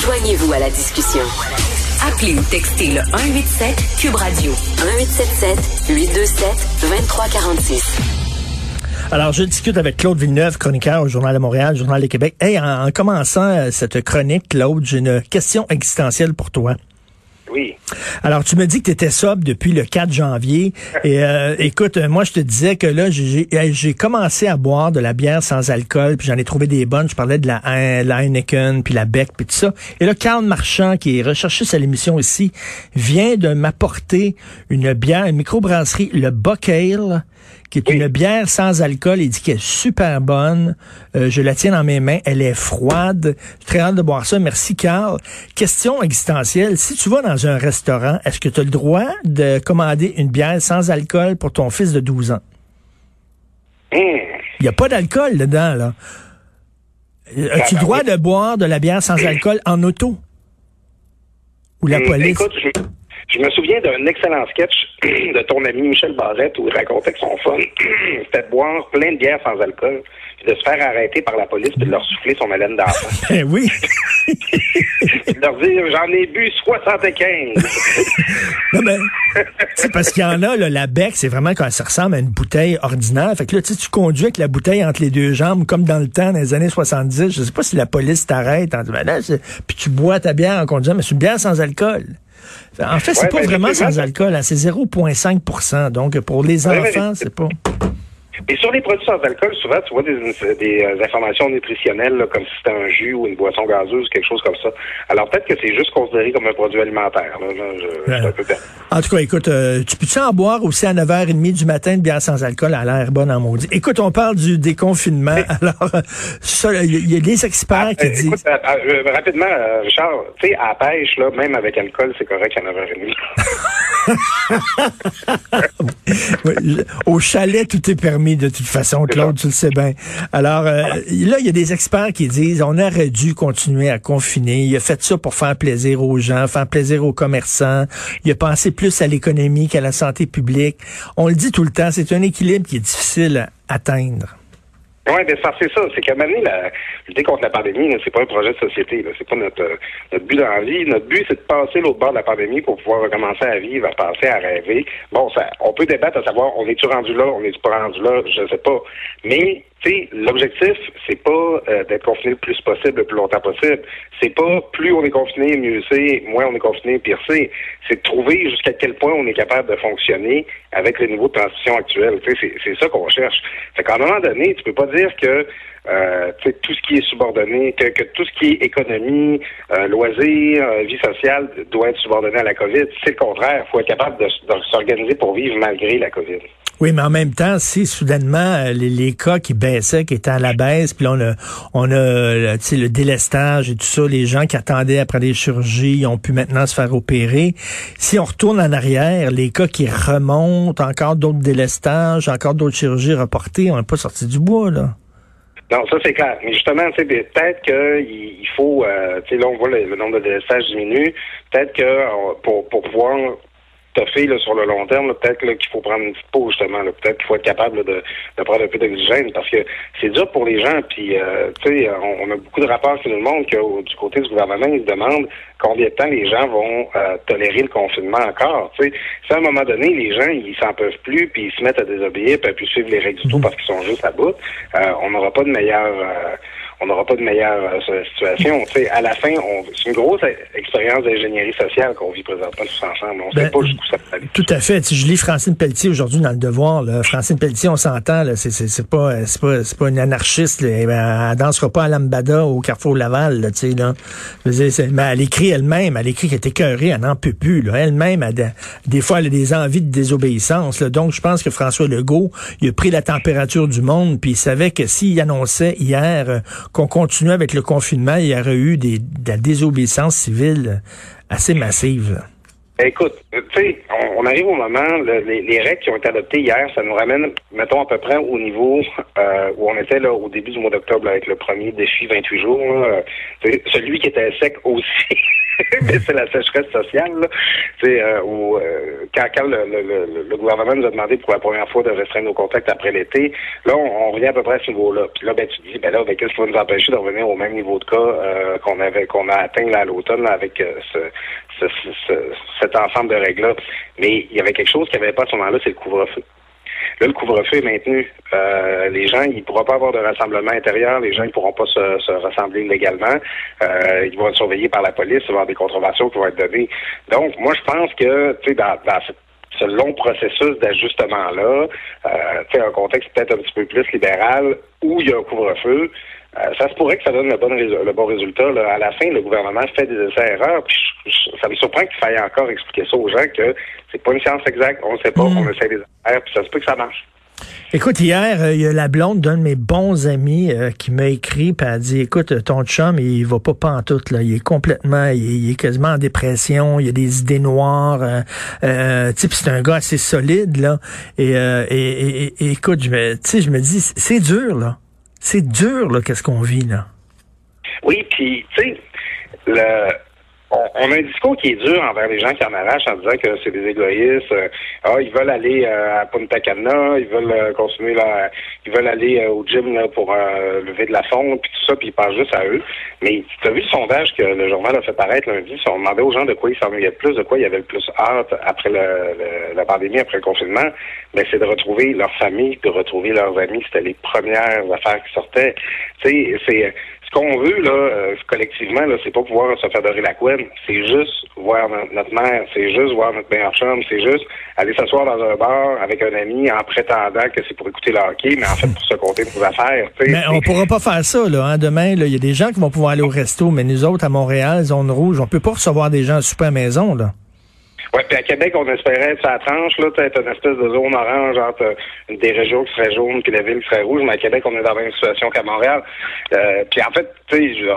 Joignez-vous à la discussion. Appelez ou textez le 187 Cube Radio 1877 827 2346. Alors, je discute avec Claude Villeneuve, chroniqueur au Journal de Montréal, Journal de Québec. Hey, en, en commençant euh, cette chronique, Claude, j'ai une question existentielle pour toi. Oui. Alors, tu me dis que tu étais sobre depuis le 4 janvier. Et euh, écoute, euh, moi, je te disais que là, j'ai commencé à boire de la bière sans alcool, puis j'en ai trouvé des bonnes. Je parlais de la, Hein- la Heineken, puis la Beck, puis tout ça. Et là, Karl Marchand, qui est recherché à l'émission ici, vient de m'apporter une bière, une microbrasserie, le Buck Ale, qui est une bière sans alcool. Il dit qu'elle est super bonne. Euh, je la tiens dans mes mains. Elle est froide. J'ai très hâte de boire ça. Merci, Carl. Question existentielle. Si tu vas dans un restaurant, est-ce que tu as le droit de commander une bière sans alcool pour ton fils de 12 ans? Il n'y a pas d'alcool dedans, là. Euh, As-tu le droit de boire de la bière sans alcool en auto? Ou la Hum, police? Écoute, je, me souviens d'un excellent sketch de ton ami Michel Barrette où il racontait que son fun, c'était de boire plein de bières sans alcool, puis de se faire arrêter par la police, puis de leur souffler son haleine d'enfant. Ben oui. De leur dire, j'en ai bu 75. Non, mais c'est parce qu'il y en a, là, la bec, c'est vraiment quand ça ressemble à une bouteille ordinaire. Fait que là, tu sais, tu conduis avec la bouteille entre les deux jambes, comme dans le temps, dans les années 70. Je sais pas si la police t'arrête. en disant, Ben là, c'est- puis tu bois ta bière en conduisant, mais c'est une bière sans alcool. En fait, c'est Ouais, pas vraiment sans alcool, hein, c'est 0,5% Donc, pour les Ouais, enfants, c'est pas... Et sur les produits sans alcool, souvent, tu vois des, des euh, informations nutritionnelles, là, comme si c'était un jus ou une boisson gazeuse, quelque chose comme ça. Alors peut-être que c'est juste considéré comme un produit alimentaire. Là, je, je un peu. En tout cas, écoute, euh, tu peux-tu en boire aussi à 9h30 du matin de bière sans alcool? À l'air bonne en maudit? Écoute, on parle du déconfinement. Alors, euh, il y, a- des experts qui Euh, disent... écoute, euh, rapidement, euh, Richard, tu sais, à la pêche, là, même avec alcool, c'est correct à 9h30. Au chalet, tout est permis de toute façon, Claude, tu le sais bien. Alors, euh, là, il y a des experts qui disent on aurait dû continuer à confiner. Il a fait ça pour faire plaisir aux gens, faire plaisir aux commerçants. Il a pensé plus à l'économie qu'à la santé publique. On le dit tout le temps, c'est un équilibre qui est difficile à atteindre. Oui, ben ça, c'est ça. C'est qu'à un la lutter contre la pandémie, c'est pas un projet de société. C'est pas notre, euh, notre but dans la vie. Notre but, c'est de passer l'autre bord de la pandémie pour pouvoir recommencer à vivre, à penser, à rêver. Bon, ça, on peut débattre à savoir, on est-tu rendu là, on est-tu pas rendu là, je sais pas. Mais, sais, l'objectif, c'est pas euh, d'être confiné le plus possible, le plus longtemps possible. C'est pas plus on est confiné, mieux c'est, moins on est confiné, pire c'est. C'est de trouver jusqu'à quel point on est capable de fonctionner avec le niveau de transition actuel. C'est, ça qu'on cherche. Fait qu'à un moment donné, tu peux pas dire que euh, tout ce qui est subordonné, que, que tout ce qui est économie, euh, loisirs, euh, vie sociale doit être subordonné à la COVID. C'est le contraire. Il faut être capable de, de s'organiser pour vivre malgré la COVID. Oui, mais en même temps, si soudainement euh, les, les cas qui baissaient, qui étaient à la baisse, puis on a, on a euh, tu sais, le délestage et tout ça, les gens qui attendaient après des chirurgies ont pu maintenant se faire opérer. Si on retourne en arrière, les cas qui remontent, encore d'autres délestages, encore d'autres chirurgies reportées, on n'est pas sorti du bois, là. Non, ça c'est clair. Mais justement, tu sais, peut-être qu'il il faut, euh, là on voit le, le nombre de délestages diminue. Peut-être que euh, pour, pour pouvoir là, sur le long terme, peut-être qu'il faut prendre une petite pause justement. Peut-être qu'il faut être capable là, de, de prendre un peu d'oxygène parce que c'est dur pour les gens. Puis, euh, tu sais, on, on a beaucoup de rapports qui nous montrent que au- du côté du gouvernement, ils se demandent combien de temps les gens vont euh, tolérer le confinement encore. Tu sais, si à un moment donné, les gens, ils s'en peuvent plus, puis ils se mettent à désobéir, puis à plus suivre les règles du tout parce qu'ils sont juste à bout, euh, on n'aura pas de meilleure... on n'aura pas de meilleure euh, situation. Tu sais, à la fin, on, c'est une grosse expérience d'ingénierie sociale qu'on vit présentement tous ensemble. On ne sait Ben, pas jusqu'où ça peut aller. Tout à fait. Si je lis Francine Pelletier aujourd'hui dans le Devoir, là, Francine Pelletier, on s'entend, là, c'est, c'est, c'est pas, c'est pas, c'est pas une anarchiste. Là. Eh ben, elle dansera pas à Lambada au Carrefour Laval, là, tu sais, là. Dire, mais elle écrit elle-même, elle écrit qu'elle est écœurée, elle n'en peut plus, là. Elle-même, elle, a- des fois, elle a des envies de désobéissance, là. Donc, je pense que François Legault, il a pris la température du monde, puis il savait que s'il annonçait hier euh, qu'on continuait avec le confinement, il y aurait eu des, de la désobéissance civile assez massive. Écoute, tu sais, on, arrive au moment, les, règles qui ont été adoptées hier, ça nous ramène, mettons, à peu près au niveau euh, où on était là au début du mois d'octobre avec le premier défi 28 jours. celui qui était sec aussi. mais c'est la sécheresse sociale. Là. Euh, où, euh, quand, quand le, le, le, gouvernement nous a demandé pour la première fois de restreindre nos contacts après l'été, là, on, revient à peu près à ce niveau-là. Puis là, ben, tu te dis, ben là, ben, qu'est-ce qui va nous empêcher de revenir au même niveau de cas euh, qu'on avait qu'on a atteint là, à l'automne avec euh, ce, ce, cet ensemble de règles-là? Mais il y avait quelque chose qui n'avait pas à ce moment-là, c'est le couvre-feu. Le couvre-feu est maintenu. Euh, les gens, ils ne pourront pas avoir de rassemblement intérieur. Les gens, ne pourront pas se, rassembler légalement. Euh, ils vont être surveillés par la police. Il va y avoir des contraventions qui vont être données. Donc, moi, je pense que, tu sais, dans, ce long processus d'ajustement-là, euh, un contexte peut-être un petit peu plus libéral, où il y a un couvre-feu, euh, ça se pourrait que ça donne le bon, le bon résultat. À la fin, le gouvernement fait des essais-erreurs. ça me surprend qu'il faille encore expliquer ça aux gens que c'est pas une science exacte, on ne sait pas, mm. on essaie des erreurs, puis ça se peut que ça marche. Écoute, hier, euh, il y a la blonde d'un de mes bons amis euh, qui m'a écrit et a dit Écoute, ton chum, il va pas pantoute, là. Il est complètement, il, est quasiment en dépression, il a des idées noires. Euh, c'est un gars assez solide, là. Et, et, et, écoute, je me, je me dis, c'est dur, là. C'est dur, là, qu'est-ce qu'on vit, là? Oui, puis, tu sais, le on, a un discours qui est dur envers les gens qui en arrachent en disant que c'est des égoïstes. Euh, ah, ils veulent aller euh, à Punta Cana, ils veulent euh, là, ils veulent aller au gym pour lever de la fonte, puis tout ça, puis ils pensent juste à eux. Mais tu as vu le sondage que le journal a fait paraître lundi, on demandait aux gens de quoi ils s'ennuyaient le plus, de quoi ils avaient le plus hâte après la pandémie, après le confinement, ben c'est de retrouver leur famille, de retrouver leurs amis. C'était les premières affaires qui sortaient. Tu sais, c'est qu'on veut, là, euh, collectivement, là, c'est pas pouvoir se faire dorer la couenne. C'est juste voir notre mère, c'est juste voir notre meilleur chum, c'est juste aller s'asseoir dans un bar avec un ami en prétendant que c'est pour écouter le hockey, mais en fait pour se compter nos affaires. Mais on pourra pas faire ça, là. Hein. Demain, il y a des gens qui vont pouvoir aller au resto, mais nous autres, à Montréal, zone rouge, on peut pas recevoir des gens à super maison, là. Oui, puis à Québec, on espérait être sa tranche, là, être une espèce de zone orange entre des régions qui seraient jaunes puis la ville qui serait rouge, mais à Québec, on est dans la même situation qu'à Montréal. Euh, puis en fait, tu sais, je,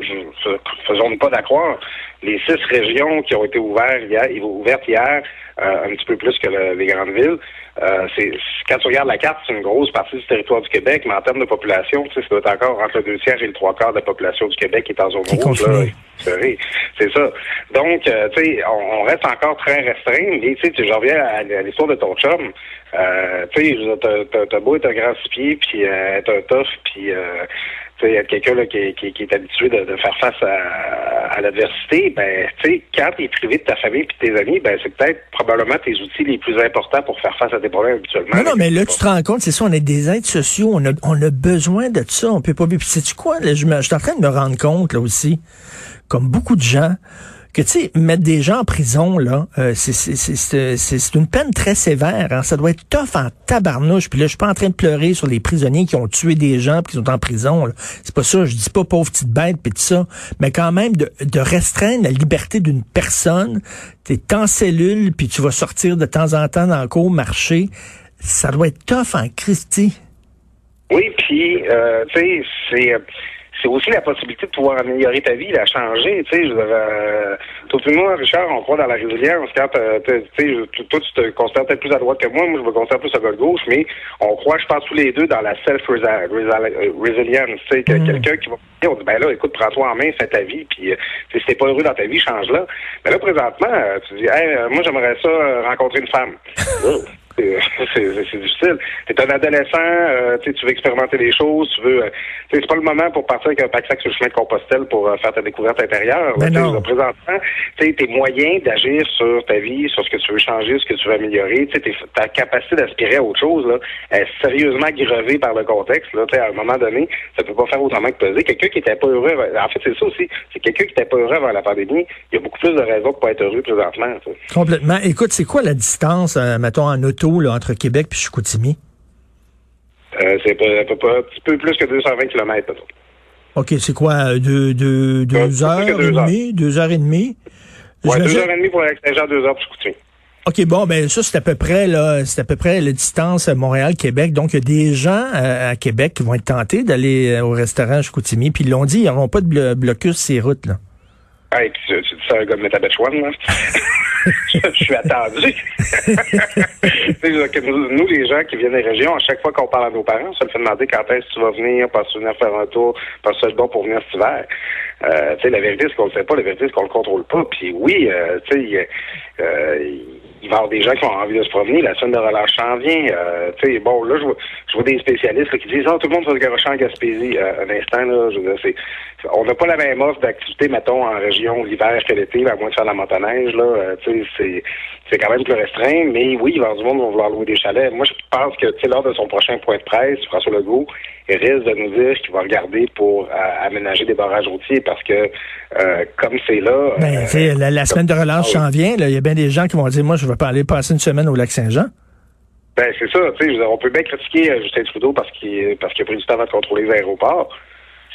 je, faisons pas d'accroire, les six régions qui ont été ouvertes hier, ouvertes hier, euh, un petit peu plus que les grandes villes, euh, c'est quand tu regardes la carte, c'est une grosse partie du territoire du Québec, mais en termes de population, tu sais, ça doit être encore entre le deux tiers et le trois quarts de la population du Québec qui est en zone rouge. C'est ça. Donc, euh, tu sais, on, reste encore très restreint. Mais tu sais, je reviens à, l'histoire de ton chum. Euh, tu sais, t'as beau être un grand six puis euh, être un tough, puis y a quelqu'un qui, qui, qui, est habitué de, faire face à, l'adversité, ben, tu sais, quand tu es privé de ta famille et de tes amis, ben, c'est peut-être probablement tes outils les plus importants pour faire face à tes problèmes habituellement. Non, non, mais là, tu te rends compte, c'est ça, on est des êtres sociaux, on a, on a besoin de ça, on peut pas... Puis, sais-tu quoi, là, je, je suis en train de me rendre compte, là aussi, comme beaucoup de gens, que tu sais mettre des gens en prison là, euh, c'est une peine très sévère. Hein? Ça doit être tough en tabarnouche. Puis là, je suis pas en train de pleurer sur les prisonniers qui ont tué des gens puis qui sont en prison. C'est pas ça. Je dis pas pauvre petite bête puis tout ça, mais quand même de, de restreindre la liberté d'une personne. T'es en cellule puis tu vas sortir de temps en temps dans le cours marcher. Ça doit être tough en Christie. Oui, puis euh, c'est c'est aussi la possibilité de pouvoir améliorer ta vie, la changer. Tu sais, je euh, et moi, Richard, on croit dans la résilience. Quand euh, tu sais, toi, tu te considères peut-être plus à droite que moi, moi, je me considère plus à gauche, mais on croit, je pense, tous les deux dans la self-resilience. Tu sais, mm. quelqu'un qui va on dit, ben là, écoute, prends-toi en main, fais ta vie, puis euh, si t'es pas heureux dans ta vie, change-la. Mais là, présentement, euh, tu dis, hey, moi, j'aimerais ça rencontrer une femme. c'est difficile. Tu es un adolescent, euh, tu veux expérimenter des choses, tu veux. Euh, c'est pas le moment pour partir avec un pack sac sur le chemin de Compostelle pour euh, faire ta découverte intérieure. Mais non. Présentement, tes moyens d'agir sur ta vie, sur ce que tu veux changer, ce que tu veux améliorer, ta capacité d'aspirer à autre chose là, est sérieusement gravée par le contexte. Là, à un moment donné, ça peut pas faire autrement que peser. Quelqu'un qui était pas heureux, en fait, c'est ça aussi. C'est quelqu'un qui était pas heureux avant la pandémie. Il y a beaucoup plus de raisons pour pas être heureux présentement. Complètement. Écoute, c'est quoi la distance, mettons, en auto? Entre Québec et Chicoutimi? Euh, c'est un petit peu plus que 220 km. OK, c'est quoi? Deux, deux, heures et demie? Deux heures et demie? Oui, deux heures et demie pour Saint-Jean, deux heures pour Chicoutimi. OK, bon, ben ça, c'est à peu près là, c'est à peu près la distance Montréal-Québec. Donc, il y a des gens euh, à Québec qui vont être tentés d'aller euh, au restaurant Chicoutimi. Puis ils l'ont dit, ils n'auront pas de blo- blocus ces routes, là. Hey, tu, un gars de Métabetchouane, là? je, suis attendu. Nous, les gens qui viennent des régions, à chaque fois qu'on parle à nos parents, ça me fait demander quand est-ce que tu vas venir, parce que tu venir faire un tour, parce que c'est bon pour venir cet hiver. Euh, la vérité, c'est qu'on le sait pas, la vérité, c'est qu'on le contrôle pas. Puis oui, euh, tu sais, euh, il va y avoir des gens qui ont envie de se promener. La semaine de relâche s'en vient. Euh, tu sais, bon, là, je vois, je vois des spécialistes là, qui disent, ah, tout le monde va se garocher en Gaspésie. Euh, un instant, là, je veux dire, c'est, on n'a pas la même offre d'activité, mettons, en région l'hiver que l'été, à moins de faire la motoneige, là. Euh, tu sais, c'est, c'est quand même plus restreint. Mais oui, il va y avoir du monde qui va vouloir louer des chalets. Moi, je pense que, tu sais, lors de son prochain point de presse, François Legault, risque de nous dire qu'il va regarder pour euh, aménager des barrages routiers parce que, euh, comme c'est là. Ben, euh, la, la semaine de relâche s'en vient. là. Il y a bien des gens qui vont dire, moi, je vais pas aller passer une semaine au lac Saint-Jean. Ben, c'est ça, veux on peut bien critiquer Justin Trudeau parce qu'il parce qu'il a pris du temps de contrôler les aéroports.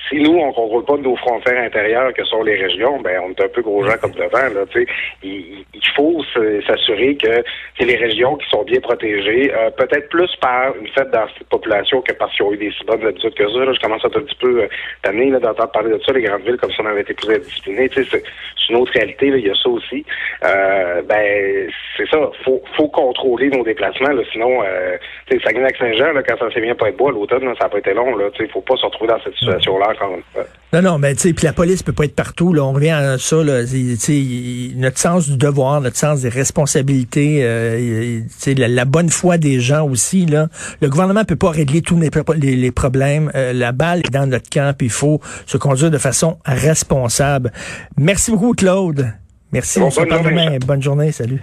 Si nous, on contrôle pas nos frontières intérieures que sont les régions, ben, on est un peu gros gens comme devant, là, tu sais. Il, il faut s'assurer que c'est les régions qui sont bien protégées, euh, peut-être plus par une fête dans cette population que parce qu'ils ont eu des si bonnes habitudes que ça, là. Je commence à être un petit peu euh, tanné, là, d'entendre parler de ça, les grandes villes, comme si on avait été plus indisciplinés, c'est une autre réalité, il y a ça aussi. Euh, ben, c'est ça, faut, faut contrôler nos déplacements, là, sinon, euh, tu sais, Saguenay-Lac-Saint-Jean, quand ça s'est bien pas être bois, l'automne, ça n'a pas été long, là, tu sais, faut pas se retrouver dans cette situation-là encore une fois. Non, non, mais tu sais, puis la police peut pas être partout. Là, on revient à ça. Là, tu sais, il- notre sens du devoir, notre sens des responsabilités, euh, il- tu sais, la, la bonne foi des gens aussi. Là, le gouvernement peut pas régler tous les, pro- les, les problèmes. Euh, la balle est dans notre camp, puis il faut se conduire de façon responsable. Merci beaucoup, Claude. Merci. Bon, on se bonne journée, demain. Bonne journée. Salut.